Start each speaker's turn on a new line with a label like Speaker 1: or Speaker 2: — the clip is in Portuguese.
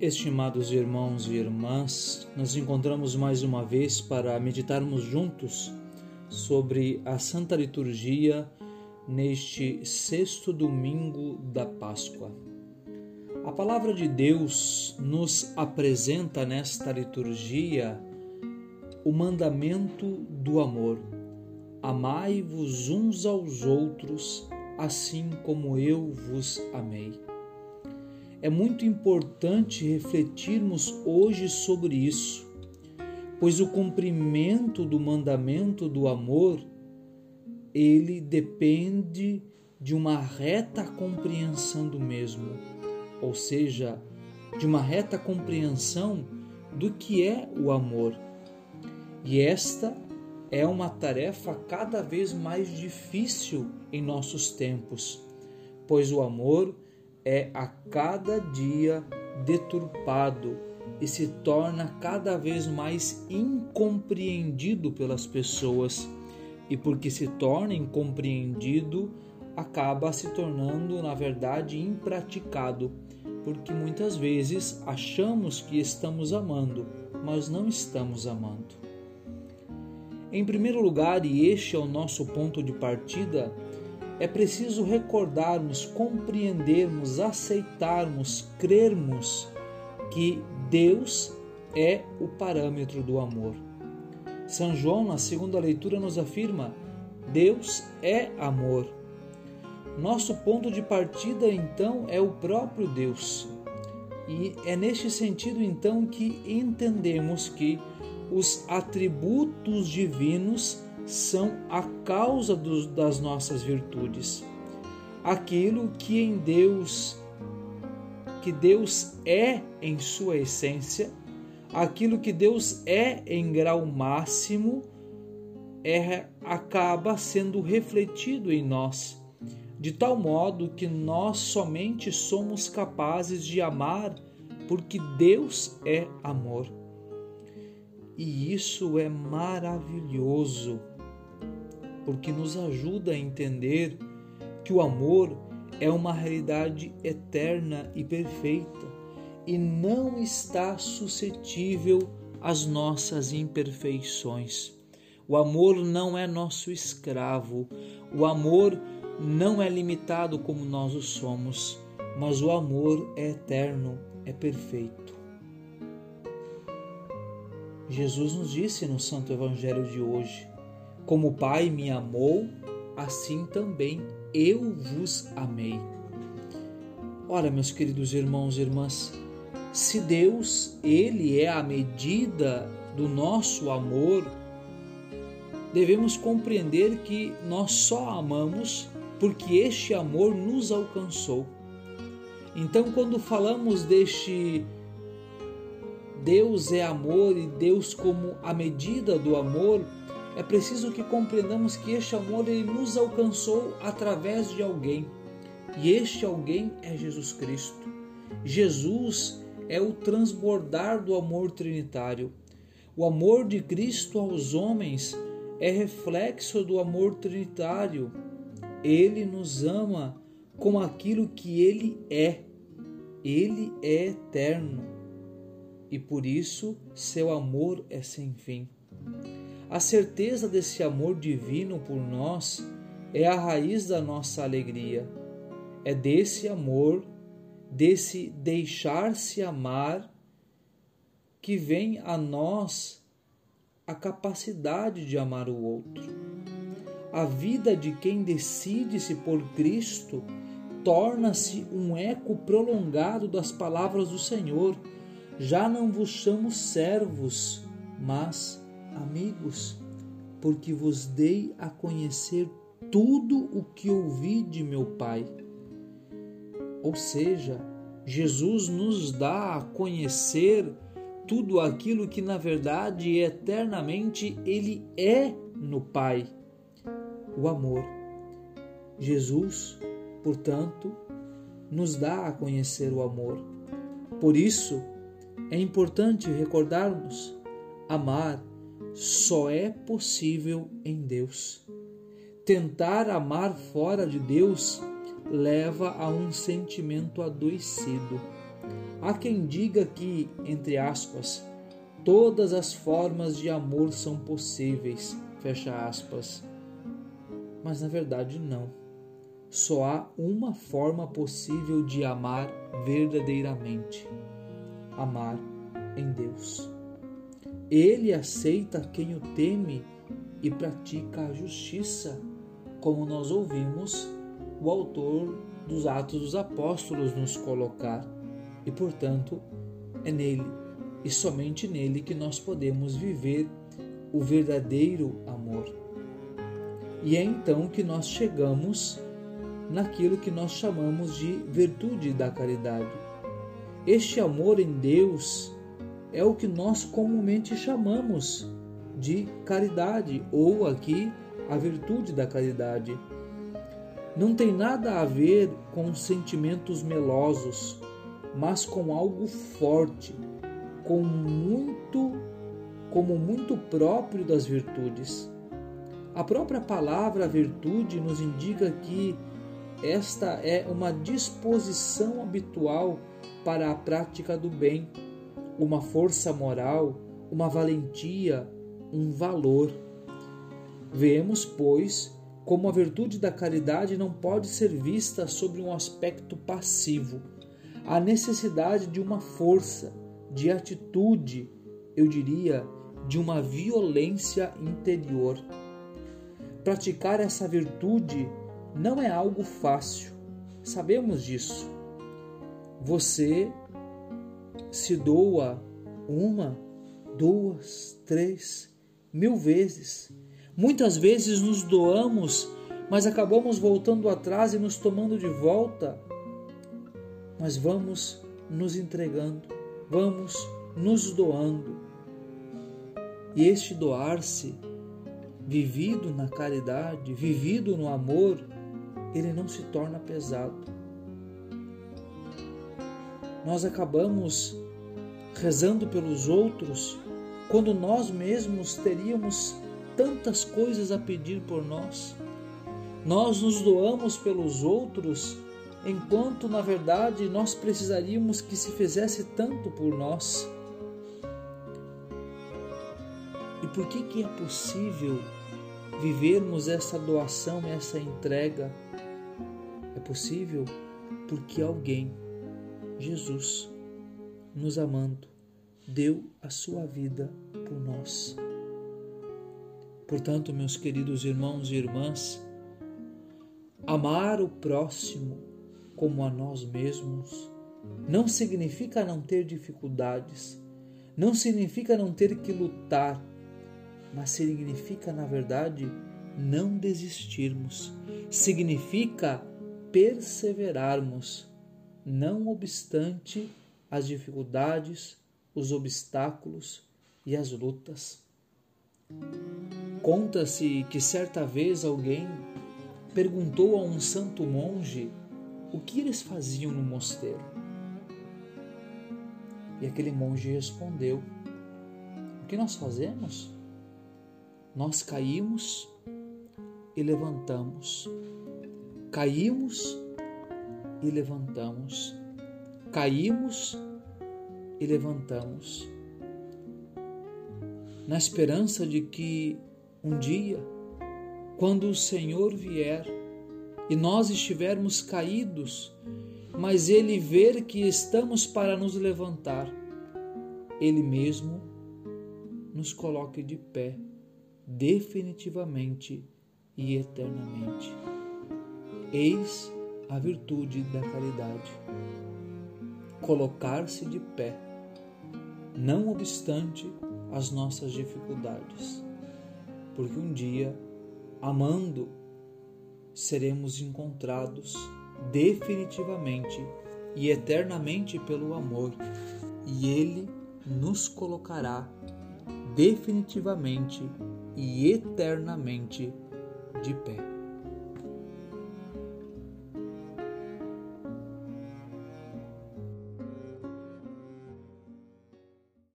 Speaker 1: Estimados irmãos e irmãs, nos encontramos mais uma vez para meditarmos juntos sobre a Santa Liturgia neste sexto domingo da Páscoa. A palavra de Deus nos apresenta nesta liturgia o mandamento do amor. Amai-vos uns aos outros, assim como eu vos amei. É muito importante refletirmos hoje sobre isso, pois o cumprimento do mandamento do amor ele depende de uma reta compreensão do mesmo, ou seja, de uma reta compreensão do que é o amor. E esta é uma tarefa cada vez mais difícil em nossos tempos, pois o amor é a cada dia deturpado e se torna cada vez mais incompreendido pelas pessoas. E porque se torna incompreendido, acaba se tornando, na verdade, impraticado, porque muitas vezes achamos que estamos amando, mas não estamos amando. Em primeiro lugar, e este é o nosso ponto de partida, é preciso recordarmos, compreendermos, aceitarmos, crermos que Deus é o parâmetro do amor. São João, na segunda leitura, nos afirma: Deus é amor. Nosso ponto de partida, então, é o próprio Deus. E é neste sentido, então, que entendemos que os atributos divinos são a causa das nossas virtudes. Aquilo que em Deus, que Deus é em sua essência, aquilo que Deus é em grau máximo, é, acaba sendo refletido em nós, de tal modo que nós somente somos capazes de amar porque Deus é amor. E isso é maravilhoso porque nos ajuda a entender que o amor é uma realidade eterna e perfeita e não está suscetível às nossas imperfeições. O amor não é nosso escravo, o amor não é limitado como nós o somos, mas o amor é eterno, é perfeito. Jesus nos disse no Santo Evangelho de hoje: como o Pai me amou, assim também eu vos amei. Ora, meus queridos irmãos e irmãs, se Deus, ele é a medida do nosso amor, devemos compreender que nós só amamos porque este amor nos alcançou. Então, quando falamos deste Deus é amor e Deus como a medida do amor, é preciso que compreendamos que este amor ele nos alcançou através de alguém. E este alguém é Jesus Cristo. Jesus é o transbordar do amor trinitário. O amor de Cristo aos homens é reflexo do amor trinitário. Ele nos ama com aquilo que ele é. Ele é eterno e por isso seu amor é sem fim. A certeza desse amor divino por nós é a raiz da nossa alegria. É desse amor, desse deixar-se amar, que vem a nós a capacidade de amar o outro. A vida de quem decide-se por Cristo torna-se um eco prolongado das palavras do Senhor. Já não vos chamo servos, mas amigos, porque vos dei a conhecer tudo o que ouvi de meu Pai. Ou seja, Jesus nos dá a conhecer tudo aquilo que na verdade eternamente ele é no Pai, o amor. Jesus, portanto, nos dá a conhecer o amor. Por isso, é importante recordarmos amar só é possível em Deus. Tentar amar fora de Deus leva a um sentimento adoecido. Há quem diga que, entre aspas, todas as formas de amor são possíveis, fecha aspas. Mas na verdade não. Só há uma forma possível de amar verdadeiramente: amar em Deus. Ele aceita quem o teme e pratica a justiça, como nós ouvimos o autor dos Atos dos Apóstolos nos colocar. E, portanto, é nele e somente nele que nós podemos viver o verdadeiro amor. E é então que nós chegamos naquilo que nós chamamos de virtude da caridade. Este amor em Deus é o que nós comumente chamamos de caridade, ou aqui a virtude da caridade. Não tem nada a ver com sentimentos melosos, mas com algo forte, com muito como muito próprio das virtudes. A própria palavra virtude nos indica que esta é uma disposição habitual para a prática do bem, uma força moral, uma valentia, um valor. Vemos, pois, como a virtude da caridade não pode ser vista sobre um aspecto passivo. A necessidade de uma força, de atitude, eu diria, de uma violência interior. Praticar essa virtude não é algo fácil, sabemos disso. Você se doa uma, duas, três, mil vezes. Muitas vezes nos doamos, mas acabamos voltando atrás e nos tomando de volta. Mas vamos nos entregando, vamos nos doando. E este doar-se, vivido na caridade, vivido no amor, ele não se torna pesado. Nós acabamos rezando pelos outros quando nós mesmos teríamos tantas coisas a pedir por nós. Nós nos doamos pelos outros enquanto na verdade nós precisaríamos que se fizesse tanto por nós. E por que que é possível vivermos essa doação, essa entrega? É possível porque alguém, Jesus, nos amando, deu a sua vida por nós. Portanto, meus queridos irmãos e irmãs, amar o próximo como a nós mesmos não significa não ter dificuldades, não significa não ter que lutar, mas significa, na verdade, não desistirmos, significa perseverarmos, não obstante as dificuldades, os obstáculos e as lutas. Conta-se que certa vez alguém perguntou a um santo monge o que eles faziam no mosteiro. E aquele monge respondeu: O que nós fazemos? Nós caímos e levantamos, caímos e levantamos, caímos e levantamos, na esperança de que um dia, quando o Senhor vier e nós estivermos caídos, mas Ele ver que estamos para nos levantar, Ele mesmo nos coloque de pé definitivamente e eternamente. Eis a virtude da caridade. Colocar-se de pé, não obstante as nossas dificuldades, porque um dia, amando, seremos encontrados definitivamente e eternamente pelo amor, e Ele nos colocará definitivamente e eternamente de pé.